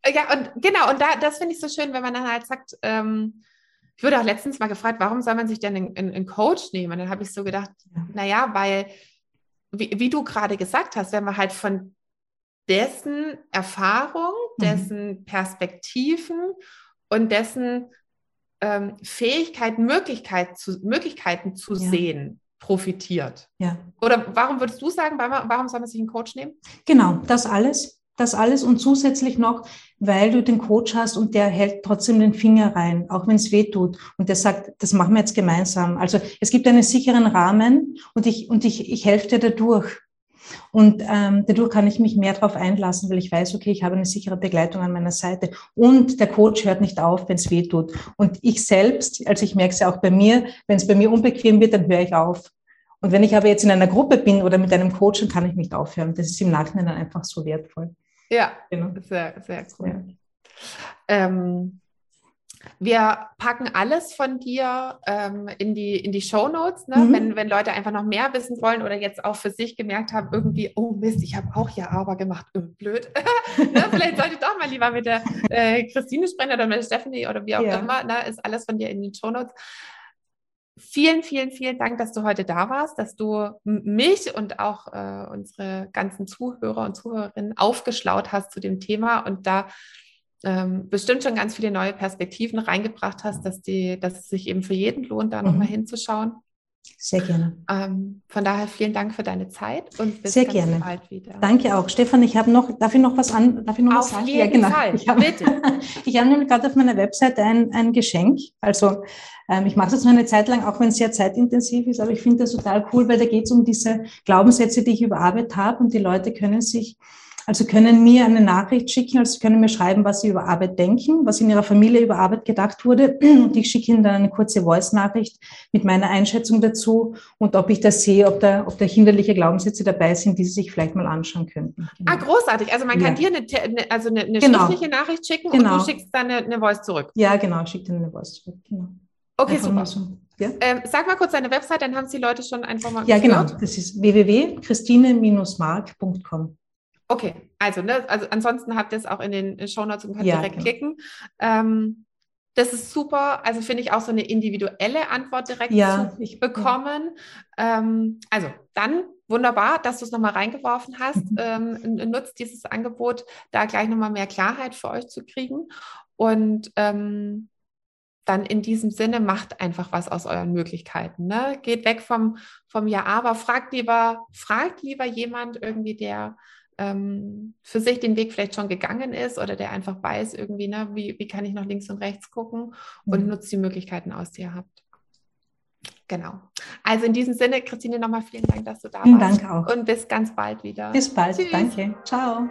Speaker 1: Ja, und genau, und da, das finde ich so schön, wenn man dann halt sagt, ähm, ich wurde auch letztens mal gefragt, warum soll man sich denn einen, Coach nehmen? Und dann habe ich so gedacht, ja. naja, weil, wie, wie du gerade gesagt hast, wenn man halt von dessen Erfahrung, mhm. dessen Perspektiven und dessen ähm, Fähigkeiten, Möglichkeit zu, Möglichkeiten zu ja. sehen, profitiert. Ja. Oder warum würdest du sagen, warum soll man sich einen Coach nehmen?
Speaker 2: Genau, das alles das alles und zusätzlich noch, weil du den Coach hast und der hält trotzdem den Finger rein, auch wenn es weh tut. Und der sagt, das machen wir jetzt gemeinsam. Also es gibt einen sicheren Rahmen und ich, und ich, ich helfe dir dadurch. Und ähm, dadurch kann ich mich mehr darauf einlassen, weil ich weiß, okay, ich habe eine sichere Begleitung an meiner Seite. Und der Coach hört nicht auf, wenn es weh tut. Und ich selbst, also ich merke es ja auch bei mir, wenn es bei mir unbequem wird, dann höre ich auf. Und wenn ich aber jetzt in einer Gruppe bin oder mit einem Coach, dann kann ich nicht aufhören. Das ist im Nachhinein einfach so wertvoll.
Speaker 1: Ja, genau. sehr, sehr cool. Ja. Ähm, wir packen alles von dir ähm, in die, in die Show Notes, ne? mhm. wenn, wenn Leute einfach noch mehr wissen wollen oder jetzt auch für sich gemerkt haben, irgendwie, oh Mist, ich habe auch ja aber gemacht, oh, blöd. ne? Vielleicht sollte ich doch mal lieber mit der äh, Christine sprechen oder mit Stephanie oder wie auch ja. immer. Ne? Ist alles von dir in den Show Notes. Vielen, vielen, vielen Dank, dass du heute da warst, dass du mich und auch äh, unsere ganzen Zuhörer und Zuhörerinnen aufgeschlaut hast zu dem Thema und da ähm, bestimmt schon ganz viele neue Perspektiven reingebracht hast, dass, die, dass es sich eben für jeden lohnt, da mhm. nochmal hinzuschauen.
Speaker 2: Sehr gerne.
Speaker 1: Ähm, von daher vielen Dank für deine Zeit
Speaker 2: und bis Sehr gerne. bald wieder. Danke auch. Stefan, ich habe noch, darf ich noch was an, darf ich noch
Speaker 1: auf was sagen? Jeden ja, genau. Fall.
Speaker 2: Ich habe, habe nämlich gerade auf meiner Webseite ein, ein Geschenk. Also ähm, ich mache das nur eine Zeit lang, auch wenn es sehr zeitintensiv ist, aber ich finde das total cool, weil da geht es um diese Glaubenssätze, die ich überarbeitet habe und die Leute können sich Also können mir eine Nachricht schicken, also Sie können mir schreiben, was Sie über Arbeit denken, was in Ihrer Familie über Arbeit gedacht wurde. Und ich schicke Ihnen dann eine kurze Voice-Nachricht mit meiner Einschätzung dazu und ob ich das sehe, ob da, ob da hinderliche Glaubenssätze dabei sind, die Sie sich vielleicht mal anschauen könnten.
Speaker 1: Genau. Ah, großartig. Also man kann ja. dir eine, also eine, eine genau. schriftliche Nachricht schicken genau. und du schickst dann eine, eine Voice zurück.
Speaker 2: Ja, genau, ich schicke dann eine Voice zurück. Genau.
Speaker 1: Okay, Einfach super. Ja? Ähm, sag mal kurz deine Website, dann haben es die Leute schon einfach mal
Speaker 2: Ja, genau. Das ist www.christine-mark.com.
Speaker 1: Okay, also, ne, also ansonsten habt ihr es auch in den Shownotes und könnt ja, direkt genau. klicken. Ähm, das ist super. Also finde ich auch so eine individuelle Antwort direkt ja, zu ich, bekommen. Ja. Ähm, also dann wunderbar, dass du es nochmal reingeworfen hast. ähm, nutzt dieses Angebot, da gleich nochmal mehr Klarheit für euch zu kriegen. Und ähm, dann in diesem Sinne macht einfach was aus euren Möglichkeiten. Ne? Geht weg vom, vom Ja, aber fragt lieber, fragt lieber jemand irgendwie, der ähm, für sich den Weg vielleicht schon gegangen ist oder der einfach weiß, irgendwie, ne, wie, wie kann ich noch links und rechts gucken und mhm. nutzt die Möglichkeiten aus, die ihr habt. Genau. Also in diesem Sinne, Christine, nochmal vielen Dank, dass du da vielen warst.
Speaker 2: Danke auch.
Speaker 1: Und bis ganz bald wieder.
Speaker 2: Bis bald. Tschüss. Danke. Ciao.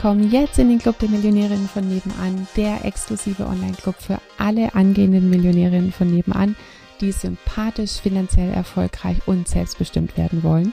Speaker 3: Komm jetzt in den Club der Millionärinnen von nebenan, der exklusive Online-Club für alle angehenden Millionärinnen von nebenan, die sympathisch, finanziell erfolgreich und selbstbestimmt werden wollen.